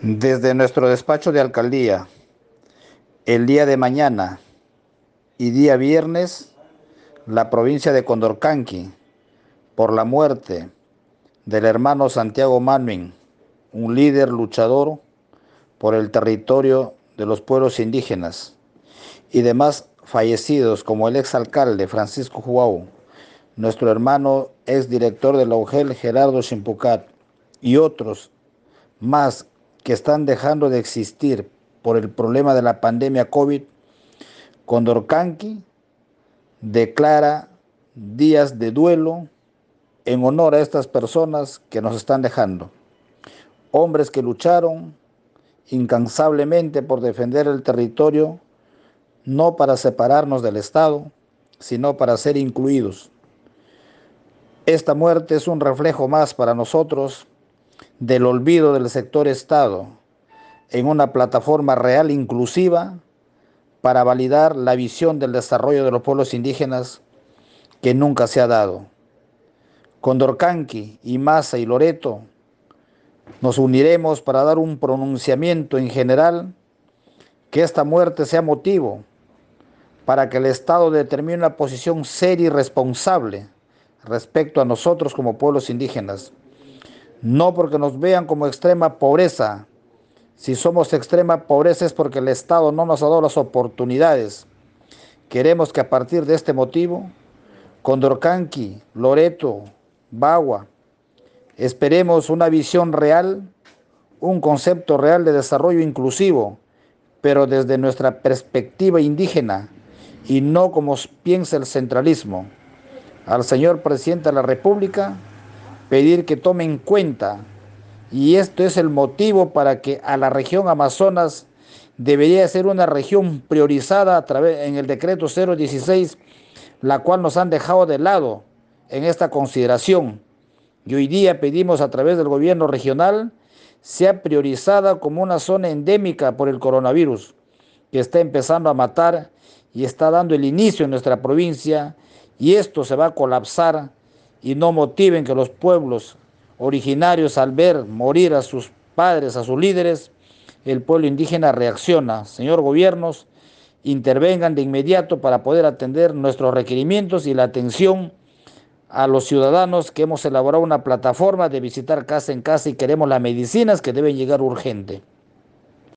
Desde nuestro despacho de alcaldía, el día de mañana y día viernes, la provincia de Condorcanqui, por la muerte del hermano Santiago Manuin, un líder luchador por el territorio de los pueblos indígenas, y demás fallecidos como el exalcalde Francisco Juau, nuestro hermano exdirector de la UGEL Gerardo Chimpucat y otros más que están dejando de existir por el problema de la pandemia COVID, Condorcanqui declara días de duelo en honor a estas personas que nos están dejando. Hombres que lucharon incansablemente por defender el territorio, no para separarnos del Estado, sino para ser incluidos. Esta muerte es un reflejo más para nosotros del olvido del sector Estado en una plataforma real inclusiva para validar la visión del desarrollo de los pueblos indígenas que nunca se ha dado. Condorcanqui y Massa y Loreto nos uniremos para dar un pronunciamiento en general que esta muerte sea motivo para que el Estado determine una posición seria y responsable respecto a nosotros como pueblos indígenas no porque nos vean como extrema pobreza. Si somos extrema pobreza es porque el Estado no nos ha dado las oportunidades. Queremos que a partir de este motivo, Condorcanqui, Loreto, Bagua, esperemos una visión real, un concepto real de desarrollo inclusivo, pero desde nuestra perspectiva indígena y no como piensa el centralismo. Al señor presidente de la República, pedir que tome en cuenta, y esto es el motivo para que a la región Amazonas debería ser una región priorizada a través en el decreto 016, la cual nos han dejado de lado en esta consideración. Y hoy día pedimos a través del gobierno regional sea priorizada como una zona endémica por el coronavirus, que está empezando a matar y está dando el inicio en nuestra provincia, y esto se va a colapsar y no motiven que los pueblos originarios al ver morir a sus padres, a sus líderes, el pueblo indígena reacciona. Señor gobiernos, intervengan de inmediato para poder atender nuestros requerimientos y la atención a los ciudadanos que hemos elaborado una plataforma de visitar casa en casa y queremos las medicinas que deben llegar urgente.